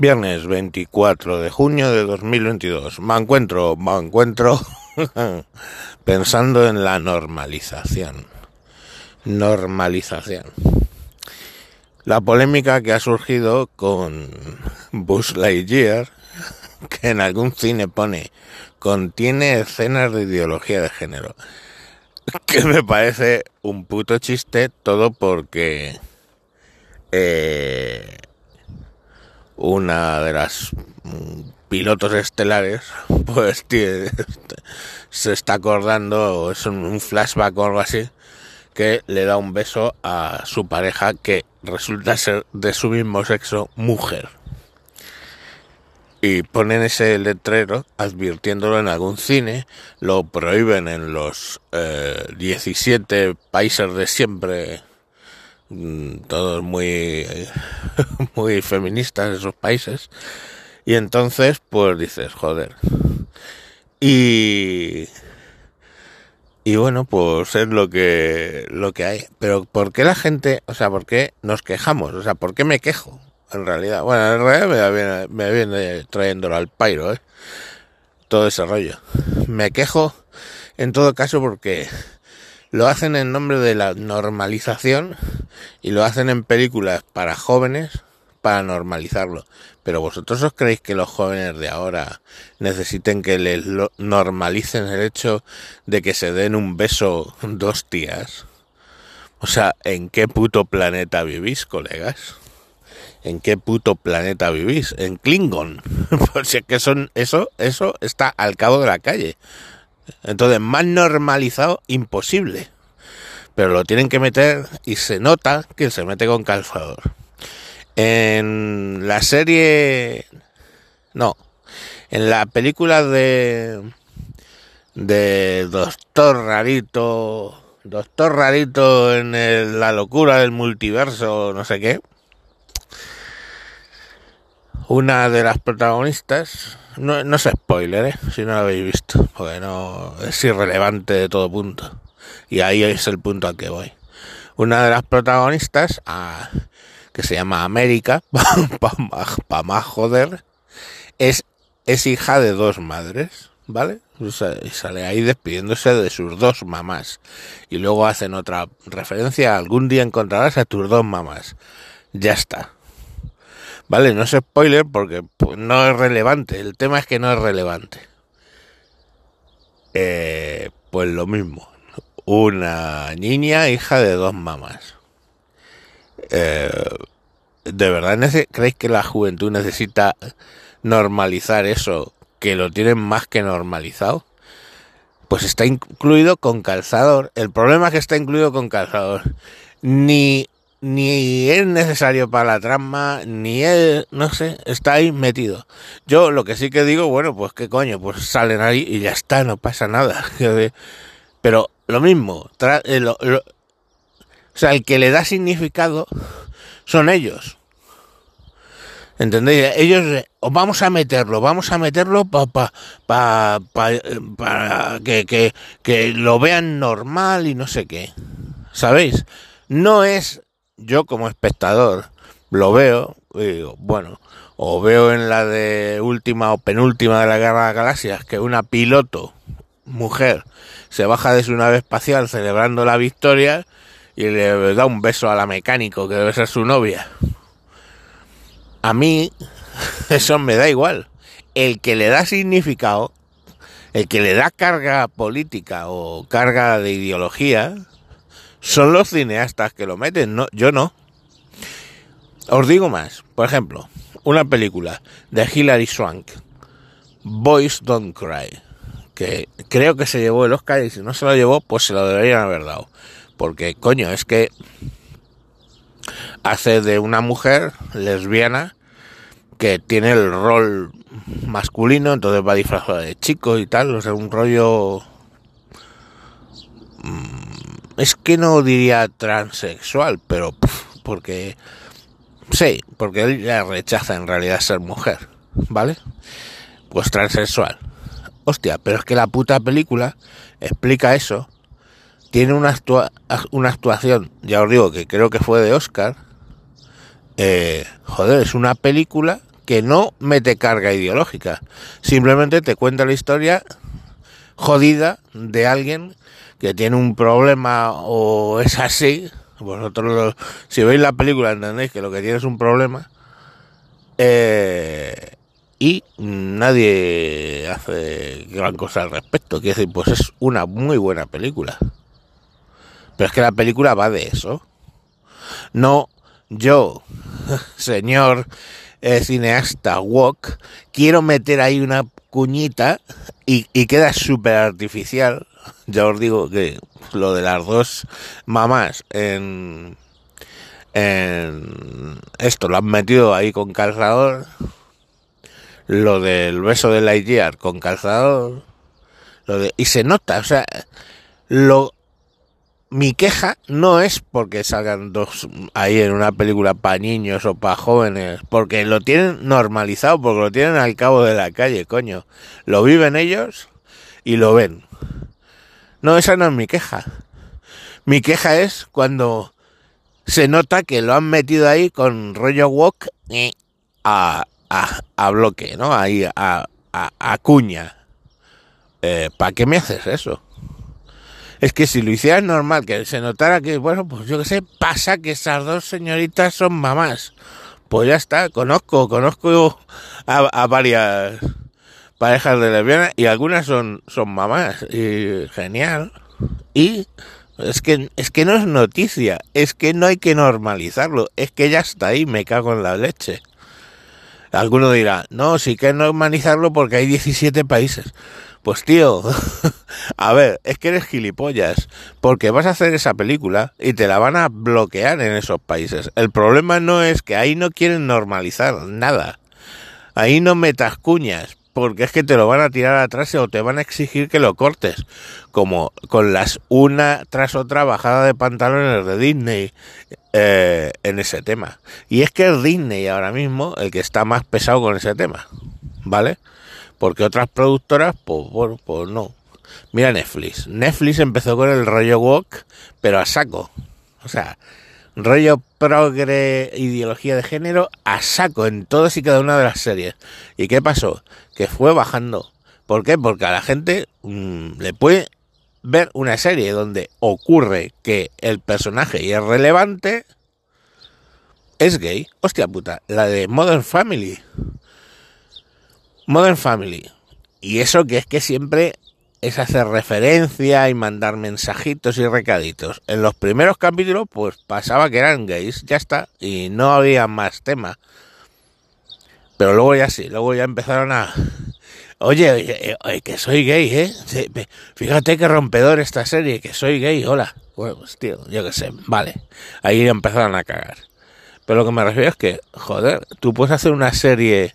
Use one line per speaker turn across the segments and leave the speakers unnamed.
Viernes 24 de junio de 2022. Me encuentro, me encuentro pensando en la normalización. Normalización. La polémica que ha surgido con Buzz Lightyear, que en algún cine pone contiene escenas de ideología de género. Que me parece un puto chiste todo porque eh, una de las pilotos estelares, pues se está acordando, es un flashback o algo así, que le da un beso a su pareja que resulta ser de su mismo sexo mujer. Y ponen ese letrero advirtiéndolo en algún cine, lo prohíben en los 17 eh, países de siempre Mm, todos muy, muy feministas esos países. Y entonces, pues dices, joder. Y, y bueno, pues es lo que, lo que hay. Pero ¿por qué la gente, o sea, por qué nos quejamos? O sea, ¿por qué me quejo? En realidad, bueno, en realidad me viene, me trayéndolo al pairo, ¿eh? Todo ese rollo. Me quejo en todo caso porque lo hacen en nombre de la normalización y lo hacen en películas para jóvenes para normalizarlo. Pero vosotros os creéis que los jóvenes de ahora necesiten que les normalicen el hecho de que se den un beso dos tías. O sea, ¿en qué puto planeta vivís, colegas? ¿En qué puto planeta vivís? En Klingon. Si es que son eso, eso está al cabo de la calle. Entonces, más normalizado, imposible. Pero lo tienen que meter y se nota que se mete con calzador. En la serie... No. En la película de... De Doctor Rarito... Doctor Rarito en la locura del multiverso, no sé qué. Una de las protagonistas no, no es spoiler, ¿eh? si no lo habéis visto, porque no es irrelevante de todo punto. Y ahí es el punto al que voy. Una de las protagonistas, ah, que se llama América, para más joder, es, es hija de dos madres, ¿vale? y sale ahí despidiéndose de sus dos mamás. Y luego hacen otra referencia, algún día encontrarás a tus dos mamás. Ya está. Vale, no es spoiler porque pues, no es relevante. El tema es que no es relevante. Eh, pues lo mismo. Una niña hija de dos mamás. Eh, ¿De verdad creéis que la juventud necesita normalizar eso? Que lo tienen más que normalizado. Pues está incluido con calzador. El problema es que está incluido con calzador. Ni ni es necesario para la trama, ni es, no sé, está ahí metido. Yo lo que sí que digo, bueno, pues qué coño, pues salen ahí y ya está, no pasa nada. Pero lo mismo, eh, o sea, el que le da significado son ellos. ¿Entendéis? Ellos, eh, vamos a meterlo, vamos a meterlo para pa, pa, pa, que, que, que lo vean normal y no sé qué. ¿Sabéis? No es yo como espectador lo veo y digo, bueno, o veo en la de última o penúltima de la Guerra de las Galaxias que una piloto mujer se baja de su nave espacial celebrando la victoria y le da un beso a la mecánico que debe ser su novia. A mí eso me da igual. El que le da significado, el que le da carga política o carga de ideología, son los cineastas que lo meten, no, yo no. Os digo más, por ejemplo, una película de Hilary Swank, Boys Don't Cry, que creo que se llevó el Oscar y si no se lo llevó, pues se lo deberían haber dado. Porque, coño, es que hace de una mujer lesbiana que tiene el rol masculino, entonces va disfrazada de chico y tal, o sea, un rollo mm, es que no diría transexual, pero porque sí, porque él ya rechaza en realidad ser mujer, ¿vale? Pues transexual. Hostia, pero es que la puta película explica eso. Tiene una, actuación, ya os digo que creo que fue de Oscar. Eh, joder, es una película que no mete carga ideológica. Simplemente te cuenta la historia jodida de alguien que tiene un problema o es así. Vosotros, si veis la película, entendéis que lo que tiene es un problema. Eh, y nadie hace gran cosa al respecto. Quiero decir, pues es una muy buena película. Pero es que la película va de eso. No yo, señor eh, cineasta Walk, quiero meter ahí una cuñita y, y queda súper artificial. Ya os digo que lo de las dos mamás en, en esto lo han metido ahí con calzador. Lo del beso de Lightyear con calzador. Lo de, y se nota, o sea, lo mi queja no es porque salgan dos ahí en una película para niños o para jóvenes, porque lo tienen normalizado, porque lo tienen al cabo de la calle, coño. Lo viven ellos y lo ven. No, esa no es mi queja. Mi queja es cuando se nota que lo han metido ahí con rollo walk a, a, a bloque, ¿no? Ahí a, a, a cuña. Eh, ¿Para qué me haces eso? Es que si lo hicieras normal, que se notara que, bueno, pues yo qué sé, pasa que esas dos señoritas son mamás. Pues ya está, conozco, conozco a, a varias parejas de lesbianas y algunas son, son mamás. Y genial. Y es que, es que no es noticia, es que no hay que normalizarlo, es que ya está ahí, me cago en la leche. Alguno dirá, no, sí que normalizarlo porque hay 17 países. Pues tío, a ver, es que eres gilipollas, porque vas a hacer esa película y te la van a bloquear en esos países. El problema no es que ahí no quieren normalizar nada. Ahí no metas cuñas, porque es que te lo van a tirar atrás o te van a exigir que lo cortes, como con las una tras otra bajada de pantalones de Disney eh, en ese tema. Y es que es Disney ahora mismo el que está más pesado con ese tema, ¿vale? Porque otras productoras, pues bueno, pues no. Mira Netflix. Netflix empezó con el rollo walk, pero a saco. O sea, rollo progre ideología de género a saco en todas y cada una de las series. ¿Y qué pasó? Que fue bajando. ¿Por qué? Porque a la gente mmm, le puede ver una serie donde ocurre que el personaje y es relevante es gay. Hostia puta, la de Modern Family. Modern Family. Y eso que es que siempre es hacer referencia y mandar mensajitos y recaditos. En los primeros capítulos, pues pasaba que eran gays, ya está, y no había más tema. Pero luego ya sí, luego ya empezaron a. Oye, oye, oye que soy gay, ¿eh? Fíjate que rompedor esta serie, que soy gay, hola. Bueno, pues tío, yo qué sé, vale. Ahí empezaron a cagar. Pero lo que me refiero es que, joder, tú puedes hacer una serie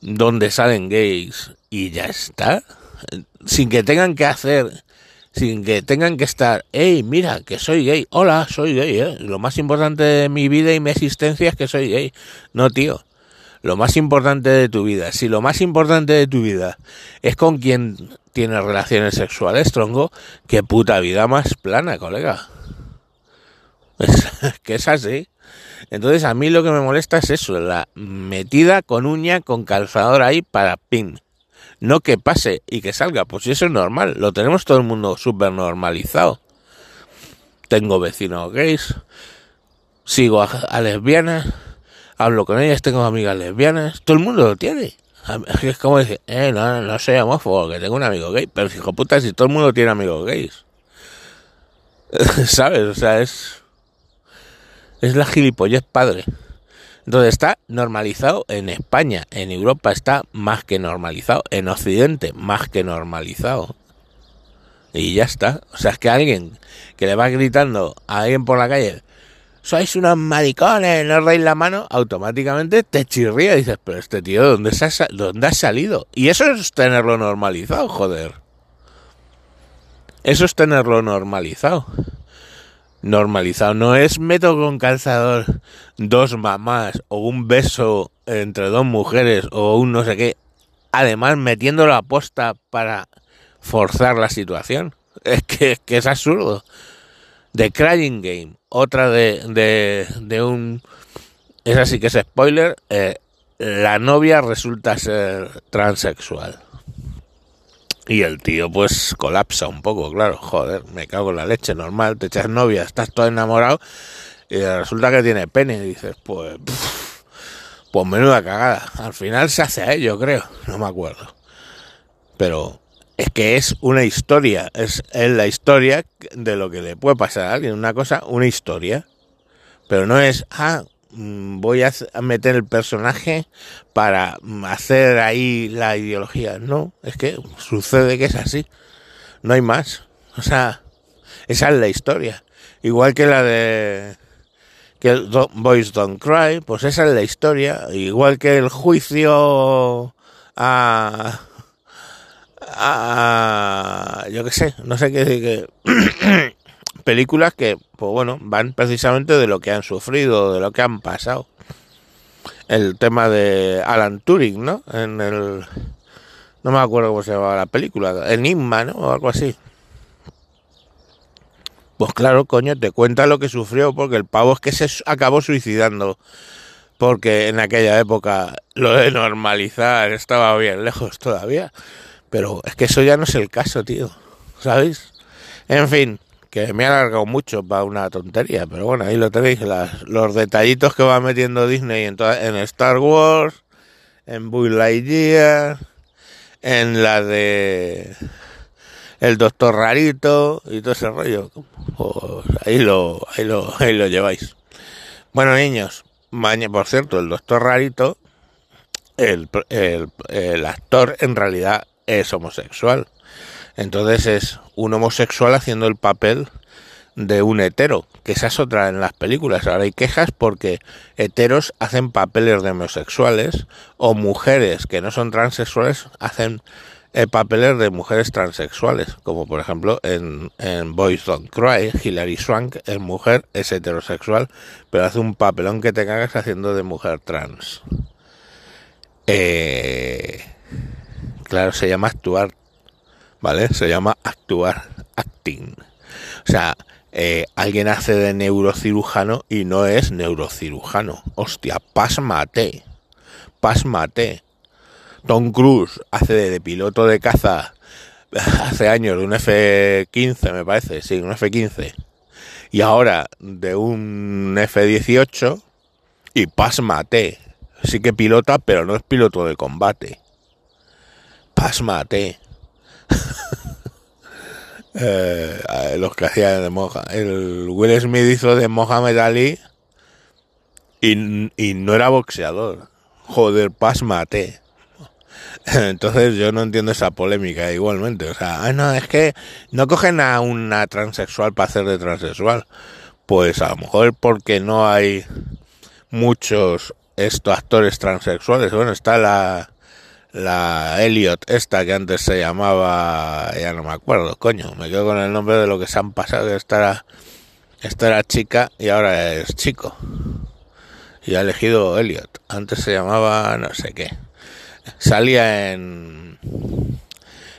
donde salen gays y ya está. Sin que tengan que hacer, sin que tengan que estar, hey, mira, que soy gay, hola, soy gay, ¿eh? Lo más importante de mi vida y mi existencia es que soy gay. No, tío. Lo más importante de tu vida, si lo más importante de tu vida es con quien tienes relaciones sexuales, tronco, qué puta vida más plana, colega. Que es así. Entonces a mí lo que me molesta es eso, la metida con uña, con calzador ahí para pin. No que pase y que salga, pues eso es normal, lo tenemos todo el mundo súper normalizado. Tengo vecinos gays, sigo a, a, lesbianas, hablo con ellas, tengo amigas lesbianas, todo el mundo lo tiene. Es como decir, eh, no, no soy homófobo, que tengo un amigo gay, pero hijo puta, si todo el mundo tiene amigos gays. ¿Sabes? O sea, es es la gilipollez padre. Entonces está normalizado en España, en Europa está más que normalizado, en Occidente más que normalizado. Y ya está. O sea, es que alguien que le va gritando a alguien por la calle, sois unos maricones, no reís la mano, automáticamente te chirría y dices, pero este tío, ¿dónde, ha, ¿dónde ha salido? Y eso es tenerlo normalizado, joder. Eso es tenerlo normalizado normalizado. No es meto con calzador dos mamás o un beso entre dos mujeres o un no sé qué. Además, metiendo la aposta para forzar la situación. Es que, es absurdo. The Crying Game, otra de, de, de un... Esa sí que es spoiler. Eh, la novia resulta ser transexual. Y el tío pues colapsa un poco, claro, joder, me cago en la leche, normal, te echas novia, estás todo enamorado y resulta que tiene pene y dices, pues, pues menuda cagada. Al final se hace a ello, creo, no me acuerdo. Pero es que es una historia, es, es la historia de lo que le puede pasar a alguien, una cosa, una historia. Pero no es, ah, voy a meter el personaje para mm, hacer ahí la ideología. No, es que sucede que es así. No hay más. O sea, esa es la historia. Igual que la de que el Boys Don't Cry, pues esa es la historia. Igual que el juicio a, a yo qué sé, no sé qué, qué películas que, pues bueno, van precisamente de lo que han sufrido, de lo que han pasado. El tema de Alan Turing, ¿no? En el... No me acuerdo cómo se llamaba la película, Enigma, ¿no? O algo así. Pues claro, coño, te cuenta lo que sufrió, porque el pavo es que se acabó suicidando. Porque en aquella época lo de normalizar estaba bien lejos todavía. Pero es que eso ya no es el caso, tío. ¿Sabéis? En fin, que me ha alargado mucho para una tontería, pero bueno, ahí lo tenéis, los detallitos que va metiendo Disney en, en Star Wars, en Buzz Lightyear, en la de el Doctor Rarito y todo ese rollo. Pues ahí lo, ahí lo, ahí lo lleváis. Bueno, niños, mañana, por cierto, el Doctor Rarito, el, el actor en realidad es homosexual. Entonces es un homosexual haciendo el papel de un hetero, que esa es otra en las películas. Ahora hay quejas porque heteros hacen papeles de homosexuales o mujeres que no son transexuales hacen eh, papeles de mujeres transexuales, como por ejemplo en, en Boys Don't Cry, Hilary Swank es mujer, es heterosexual, pero hace un papelón que te cagas haciendo de mujer trans. Eh, claro, se llama actuar ¿vale? Se llama actuar, acting. O sea, eh, alguien hace de neurocirujano y no es neurocirujano. Hostia, pásmate, pásmate. Tom Cruise hace de, piloto de caza hace años de un F-15, me parece, sí, un F-15. Y ahora de un F-18 y pásmate. Sí que pilota, pero no es piloto de combate. Pásmate. Eh, los que hacían de moja. El Will Smith hizo de Mohamed Ali y, y no era boxeador. Joder, pasmate. Entonces yo no entiendo esa polémica igualmente. O sea, ah, no, es que no cogen a una transexual para hacer de transexual. Pues a lo mejor porque no hay muchos estos actores transexuales. Bueno, está la la Elliot, esta que antes se llamaba, ya no me acuerdo, coño, me quedo con el nombre de lo que se han pasado, esta era, esta era chica y ahora es chico. Y ha elegido Elliot, antes se llamaba no sé qué. Salía en,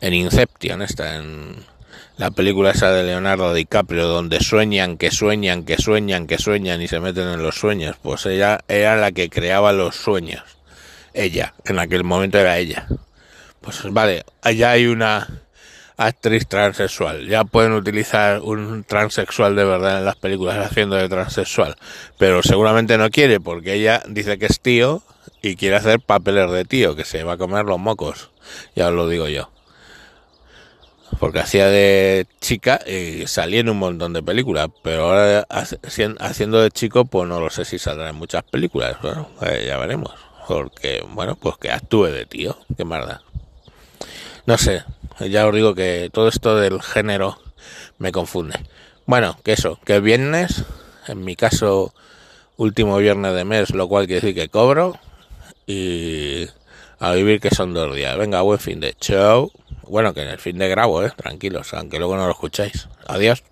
en Inception, esta, en la película esa de Leonardo DiCaprio, donde sueñan, que sueñan, que sueñan, que sueñan y se meten en los sueños. Pues ella era la que creaba los sueños ella, en aquel momento era ella. Pues vale, allá hay una actriz transexual. Ya pueden utilizar un transexual de verdad en las películas haciendo de transexual. Pero seguramente no quiere porque ella dice que es tío y quiere hacer papeles de tío, que se va a comer los mocos. Ya os lo digo yo. Porque hacía de chica y salía en un montón de películas. Pero ahora haciendo de chico, pues no lo sé si saldrá en muchas películas. Bueno, pues ya veremos porque, bueno, pues que actúe de tío, qué maldad. No sé, ya os digo que todo esto del género me confunde. Bueno, que eso, que viernes, en mi caso, último viernes de mes, lo cual quiere decir que cobro y a vivir que son dos días. Venga, buen fin de show. Bueno, que en el fin de grabo, eh, tranquilos, aunque luego no lo escucháis. Adiós.